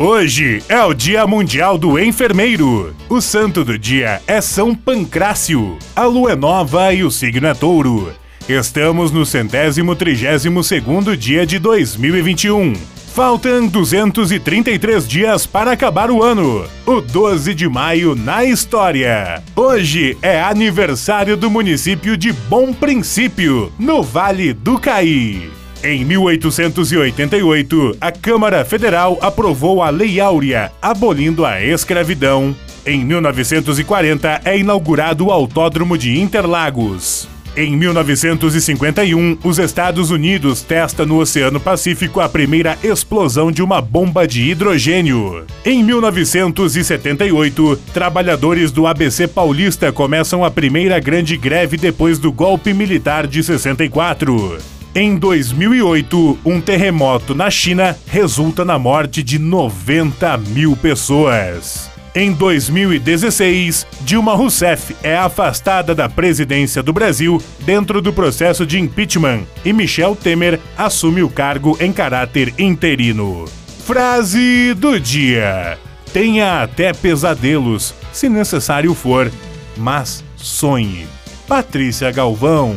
Hoje é o Dia Mundial do Enfermeiro. O santo do dia é São Pancrácio. A lua é nova e o signo é touro. Estamos no centésimo trigésimo segundo dia de 2021. Faltam 233 dias para acabar o ano. O 12 de maio na história. Hoje é aniversário do município de Bom Princípio, no Vale do Caí. Em 1888, a Câmara Federal aprovou a Lei Áurea, abolindo a escravidão. Em 1940, é inaugurado o Autódromo de Interlagos. Em 1951, os Estados Unidos testam no Oceano Pacífico a primeira explosão de uma bomba de hidrogênio. Em 1978, trabalhadores do ABC Paulista começam a primeira grande greve depois do golpe militar de 64. Em 2008, um terremoto na China resulta na morte de 90 mil pessoas. Em 2016, Dilma Rousseff é afastada da presidência do Brasil dentro do processo de impeachment e Michel Temer assume o cargo em caráter interino. Frase do dia: Tenha até pesadelos, se necessário for, mas sonhe. Patrícia Galvão.